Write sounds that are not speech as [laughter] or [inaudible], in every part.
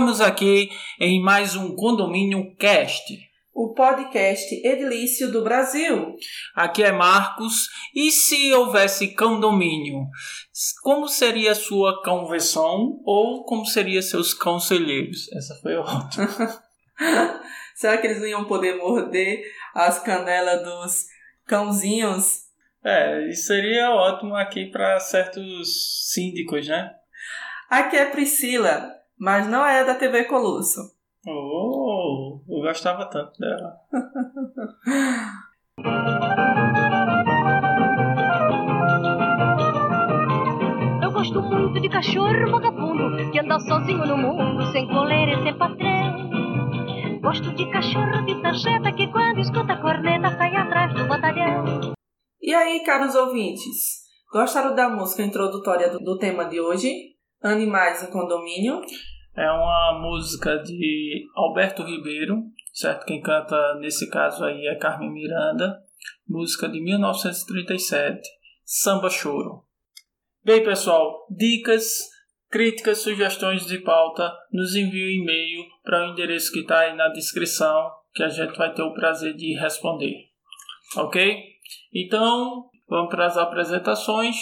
Estamos aqui em mais um Condomínio Cast. O podcast edilício do Brasil. Aqui é Marcos. E se houvesse condomínio, como seria sua convenção ou como seriam seus conselheiros? Essa foi ótima. [laughs] Será que eles não iam poder morder as canelas dos cãozinhos? É, isso seria ótimo aqui para certos síndicos, né? Aqui é Priscila, mas não é da TV Colosso. Oh, eu gostava tanto dela. [laughs] Eu gosto muito de cachorro vagabundo que anda sozinho no mundo, sem coleira e sem patrão. Gosto de cachorro de sarjeta que quando escuta a corneta sai atrás do batalhão. E aí, caros ouvintes, gostaram da música introdutória do, do tema de hoje? Animais em Condomínio. É uma música de Alberto Ribeiro, certo? Quem canta nesse caso aí é Carmen Miranda. Música de 1937, Samba Choro. Bem, pessoal, dicas, críticas, sugestões de pauta, nos envie um e-mail para o endereço que está aí na descrição, que a gente vai ter o prazer de responder. Ok? Então, vamos para as apresentações.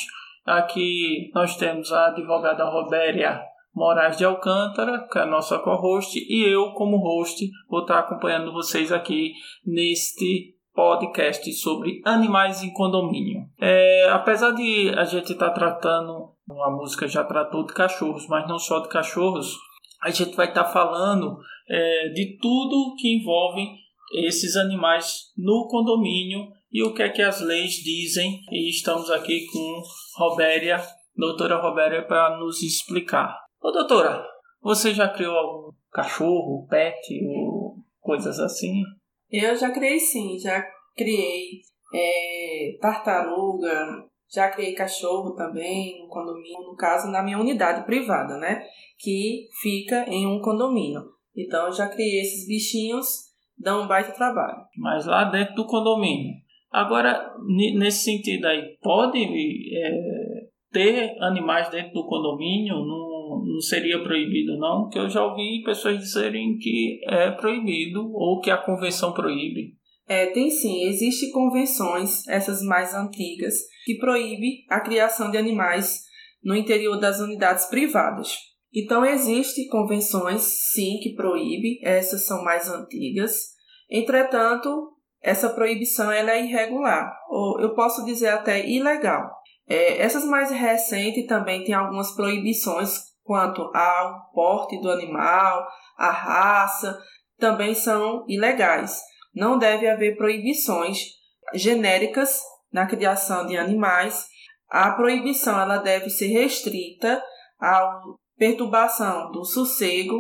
Aqui nós temos a advogada Robéria Moraes de Alcântara, que é a nossa co-host, e eu, como host, vou estar acompanhando vocês aqui neste podcast sobre animais em condomínio. É, apesar de a gente estar tratando, a música já tratou de cachorros, mas não só de cachorros, a gente vai estar falando é, de tudo que envolve esses animais no condomínio e o que é que as leis dizem. E estamos aqui com Robéria, doutora Robéria, para nos explicar. Ô doutora, você já criou algum cachorro, pet ou coisas assim? Eu já criei sim, já criei é, tartaruga, já criei cachorro também no condomínio, no caso na minha unidade privada, né? Que fica em um condomínio. Então eu já criei esses bichinhos, dão um baita trabalho. Mas lá dentro do condomínio. Agora, nesse sentido aí, pode é, ter animais dentro do condomínio? Não, seria proibido, não? Porque eu já ouvi pessoas dizerem que é proibido ou que a convenção proíbe. É, tem sim, existem convenções, essas mais antigas, que proíbe a criação de animais no interior das unidades privadas. Então existem convenções, sim, que proíbe, essas são mais antigas. Entretanto, essa proibição ela é irregular, ou eu posso dizer até ilegal. É, essas mais recentes também têm algumas proibições quanto ao porte do animal, a raça, também são ilegais. Não deve haver proibições genéricas na criação de animais. A proibição ela deve ser restrita à perturbação do sossego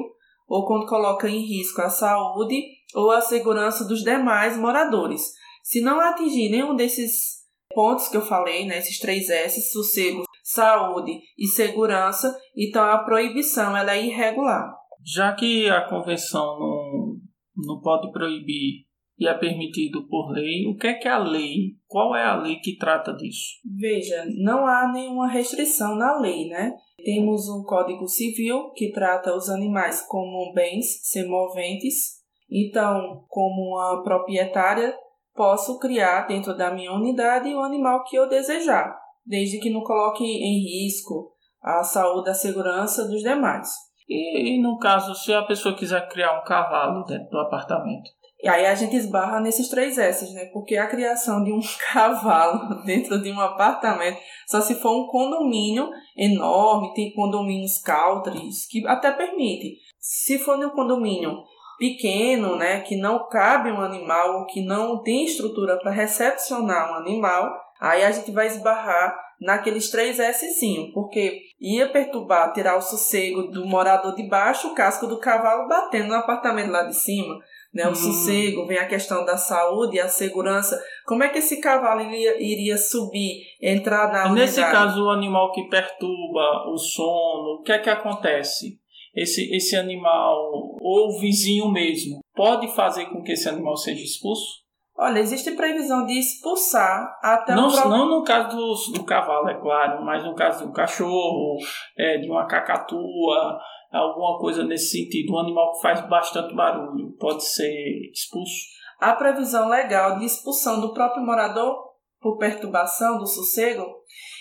ou quando coloca em risco a saúde ou a segurança dos demais moradores. Se não atingir nenhum desses pontos que eu falei, né, esses três S, sossego, saúde e segurança, então a proibição ela é irregular. Já que a convenção não, não pode proibir e é permitido por lei, o que é que a lei? Qual é a lei que trata disso? Veja, não há nenhuma restrição na lei, né? Temos o Código Civil que trata os animais como bens semoventes. Então, como uma proprietária, posso criar dentro da minha unidade o animal que eu desejar, desde que não coloque em risco a saúde e a segurança dos demais. E no caso, se a pessoa quiser criar um cavalo dentro do apartamento? E aí a gente esbarra nesses três S's, né? Porque a criação de um [laughs] cavalo dentro de um apartamento, só se for um condomínio enorme, tem condomínios countries, que até permite. Se for um condomínio pequeno, né, que não cabe um animal, que não tem estrutura para recepcionar um animal, aí a gente vai esbarrar naqueles três S sim, porque ia perturbar, tirar o sossego do morador de baixo, o casco do cavalo batendo no apartamento lá de cima né? O hum. sossego, vem a questão da saúde a segurança. Como é que esse cavalo iria, iria subir, entrar na unidade? Nesse caso, o animal que perturba o sono, o que é que acontece? Esse, esse animal, ou o vizinho mesmo, pode fazer com que esse animal seja expulso? Olha, existe previsão de expulsar até não, o próprio... Não no caso do, do cavalo, é claro, mas no caso de um cachorro, é, de uma cacatua, alguma coisa nesse sentido. Um animal que faz bastante barulho pode ser expulso? A previsão legal de expulsão do próprio morador por perturbação do sossego.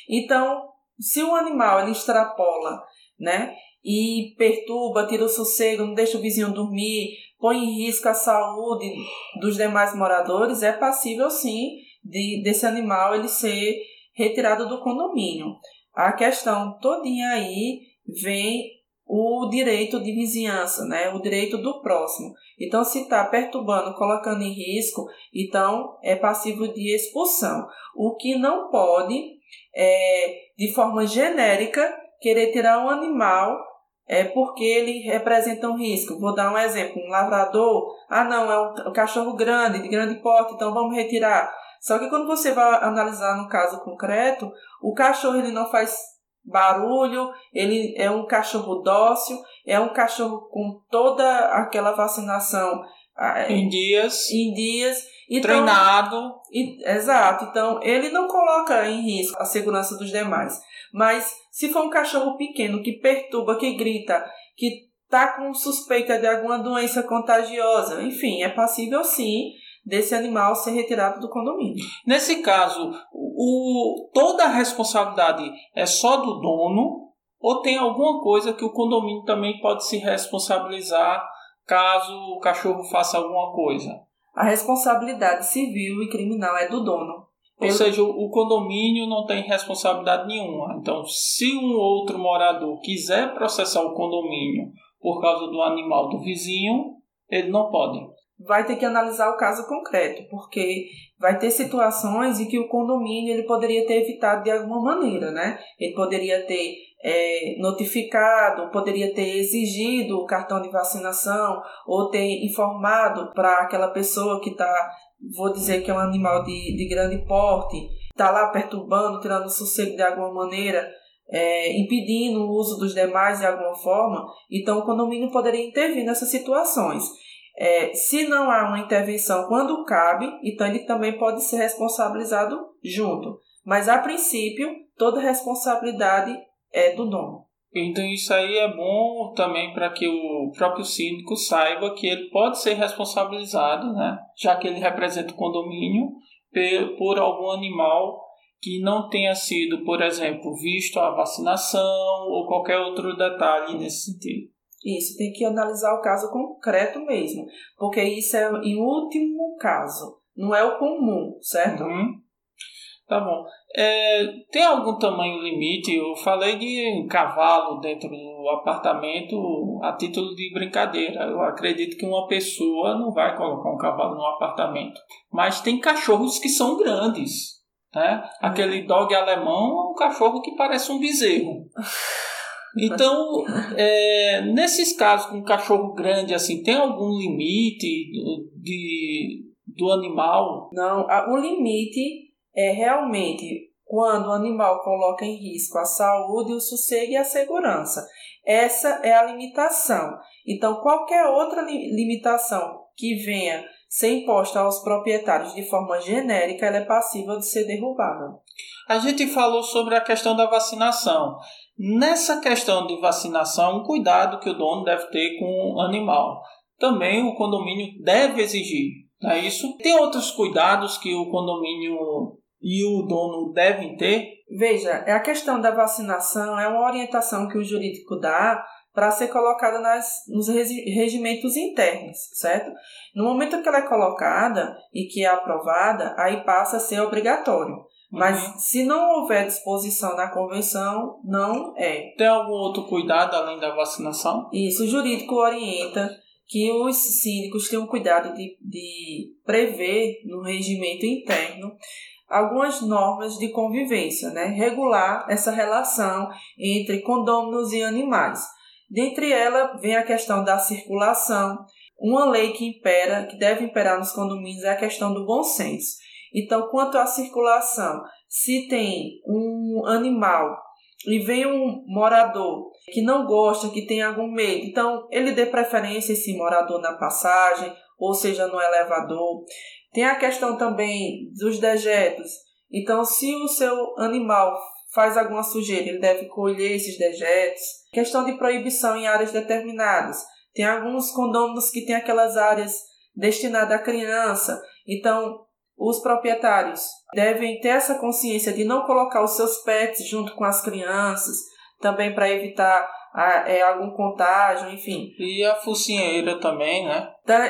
Então, se o animal ele extrapola, né, e perturba, tira o sossego, não deixa o vizinho dormir, põe em risco a saúde dos demais moradores, é passível sim de, desse animal ele ser retirado do condomínio. A questão todinha aí vem o direito de vizinhança, né? o direito do próximo. Então, se está perturbando, colocando em risco, então é passível de expulsão. O que não pode é, de forma genérica, querer tirar um animal é porque ele representa um risco. Vou dar um exemplo: um lavrador, ah, não, é um cachorro grande, de grande porte, então vamos retirar. Só que quando você vai analisar no caso concreto, o cachorro ele não faz barulho, ele é um cachorro dócil, é um cachorro com toda aquela vacinação em dias, em dias então, treinado. E, exato. Então, ele não coloca em risco a segurança dos demais. Mas se for um cachorro pequeno que perturba, que grita, que está com suspeita de alguma doença contagiosa, enfim, é passível sim desse animal ser retirado do condomínio. Nesse caso, o, toda a responsabilidade é só do dono ou tem alguma coisa que o condomínio também pode se responsabilizar caso o cachorro faça alguma coisa? A responsabilidade civil e criminal é do dono. Ou seja, o condomínio não tem responsabilidade nenhuma. Então, se um outro morador quiser processar o condomínio por causa do animal do vizinho, ele não pode vai ter que analisar o caso concreto, porque vai ter situações em que o condomínio ele poderia ter evitado de alguma maneira, né? Ele poderia ter é, notificado, poderia ter exigido o cartão de vacinação ou ter informado para aquela pessoa que está, vou dizer que é um animal de, de grande porte, está lá perturbando, tirando sossego de alguma maneira, é, impedindo o uso dos demais de alguma forma, então o condomínio poderia intervir nessas situações. É, se não há uma intervenção quando cabe, então ele também pode ser responsabilizado junto. Mas a princípio, toda responsabilidade é do dono. Então isso aí é bom também para que o próprio síndico saiba que ele pode ser responsabilizado, né? já que ele representa o condomínio, por algum animal que não tenha sido, por exemplo, visto a vacinação ou qualquer outro detalhe nesse sentido. Isso, tem que analisar o caso concreto mesmo, porque isso é em último caso, não é o comum, certo? Uhum. Tá bom. É, tem algum tamanho limite? Eu falei de cavalo dentro do apartamento a título de brincadeira. Eu acredito que uma pessoa não vai colocar um cavalo no apartamento. Mas tem cachorros que são grandes. Né? Uhum. Aquele dog alemão é um cachorro que parece um bezerro. [laughs] Então, é, nesses casos com um cachorro grande, assim, tem algum limite de, do animal? Não, o limite é realmente quando o animal coloca em risco a saúde, o sossego e a segurança. Essa é a limitação. Então, qualquer outra limitação que venha ser imposta aos proprietários de forma genérica, ela é passível de ser derrubada. A gente falou sobre a questão da vacinação. Nessa questão de vacinação, cuidado que o dono deve ter com o animal. Também o condomínio deve exigir. Não é isso? Tem outros cuidados que o condomínio e o dono devem ter? Veja, é a questão da vacinação é uma orientação que o jurídico dá para ser colocada nas, nos regimentos internos, certo? No momento que ela é colocada e que é aprovada, aí passa a ser obrigatório. Mas uhum. se não houver disposição na convenção, não é. Tem algum outro cuidado além da vacinação? Isso, o jurídico orienta que os síndicos tenham cuidado de, de prever no regimento interno algumas normas de convivência, né? regular essa relação entre condôminos e animais. Dentre elas vem a questão da circulação. Uma lei que impera, que deve imperar nos condomínios é a questão do bom senso. Então, quanto à circulação, se tem um animal e vem um morador que não gosta, que tem algum medo, então ele dê preferência esse morador na passagem, ou seja, no elevador. Tem a questão também dos dejetos. Então, se o seu animal faz alguma sujeira, ele deve colher esses dejetos. Questão de proibição em áreas determinadas. Tem alguns condôminos que têm aquelas áreas destinadas à criança. Então, os proprietários devem ter essa consciência de não colocar os seus pets junto com as crianças, também para evitar a, é, algum contágio, enfim. E a focinheira também, né?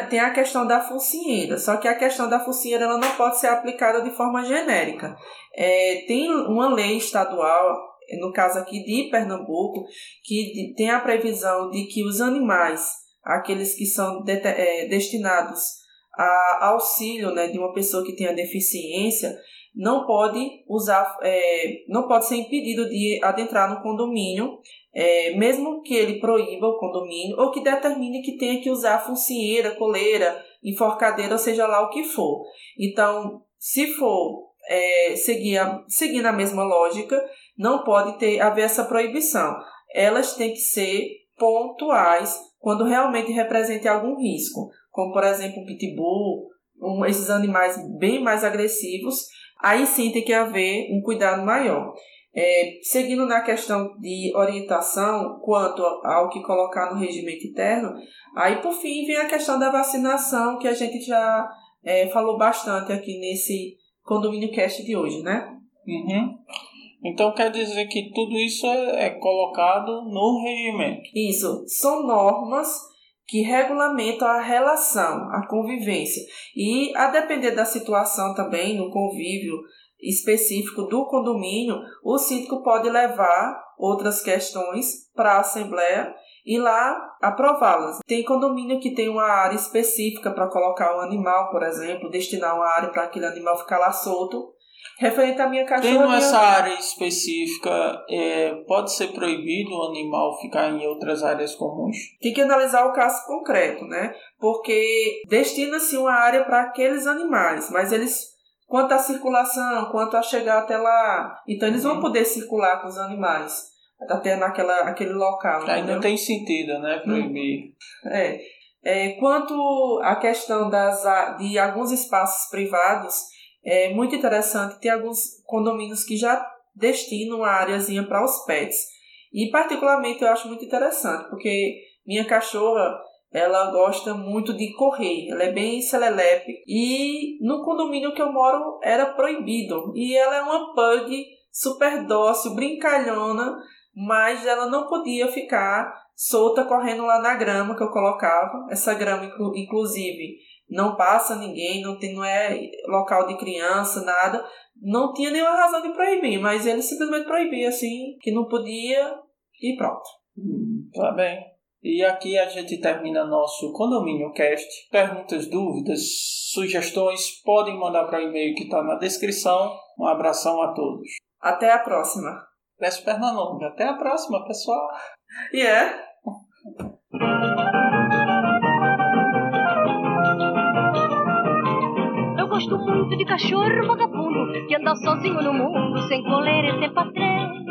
Tem a questão da focinheira, só que a questão da focinheira ela não pode ser aplicada de forma genérica. É, tem uma lei estadual, no caso aqui de Pernambuco, que tem a previsão de que os animais, aqueles que são de, é, destinados a auxílio né, de uma pessoa que tenha deficiência, não pode usar, é, não pode ser impedido de adentrar no condomínio, é, mesmo que ele proíba o condomínio ou que determine que tenha que usar focinheira, coleira, enforcadeira, ou seja lá o que for. Então, se for é, seguir, a, seguir na mesma lógica, não pode ter haver essa proibição. Elas têm que ser pontuais quando realmente representem algum risco, como por exemplo um pitbull, um, esses animais bem mais agressivos aí sim tem que haver um cuidado maior. É, seguindo na questão de orientação quanto ao que colocar no regimento interno, aí por fim vem a questão da vacinação, que a gente já é, falou bastante aqui nesse condomínio cast de hoje, né? Uhum. Então quer dizer que tudo isso é, é colocado no regimento. Isso, são normas que regulamentam a relação, a convivência. E a depender da situação também, no convívio específico do condomínio, o síndico pode levar outras questões para a Assembleia e lá aprová-las. Tem condomínio que tem uma área específica para colocar o um animal, por exemplo, destinar uma área para aquele animal ficar lá solto. Referente à minha cachorra. Tendo essa área específica, é, pode ser proibido o animal ficar em outras áreas comuns? Tem que analisar o caso concreto, né? Porque destina-se uma área para aqueles animais, mas eles quanto à circulação, quanto a chegar até lá. Então eles vão uhum. poder circular com os animais até naquela aquele local. Ainda não tem sentido, né? Proibir. É. é. Quanto à questão das, de alguns espaços privados, é muito interessante. Tem alguns condomínios que já destinam a áreazinha para os pets. E particularmente eu acho muito interessante, porque minha cachorra ela gosta muito de correr, ela é bem celelepe e no condomínio que eu moro era proibido. E ela é uma pug super dócil, brincalhona, mas ela não podia ficar solta correndo lá na grama que eu colocava. Essa grama inclusive não passa ninguém, não, tem, não é local de criança, nada. Não tinha nenhuma razão de proibir, mas ele simplesmente proibia, assim, que não podia e pronto. Hum, tá bem. E aqui a gente termina nosso Condomínio Cast. Perguntas, dúvidas, sugestões, podem mandar para o e-mail que está na descrição. Um abração a todos. Até a próxima. Peço perna longa. Até a próxima, pessoal. E yeah. é. [laughs] gosto muito de cachorro vagabundo que anda sozinho no mundo, sem coleira e sem patrão.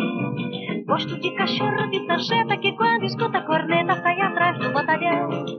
Gosto de cachorro de sarjeta que quando escuta a corneta sai atrás do batalhão.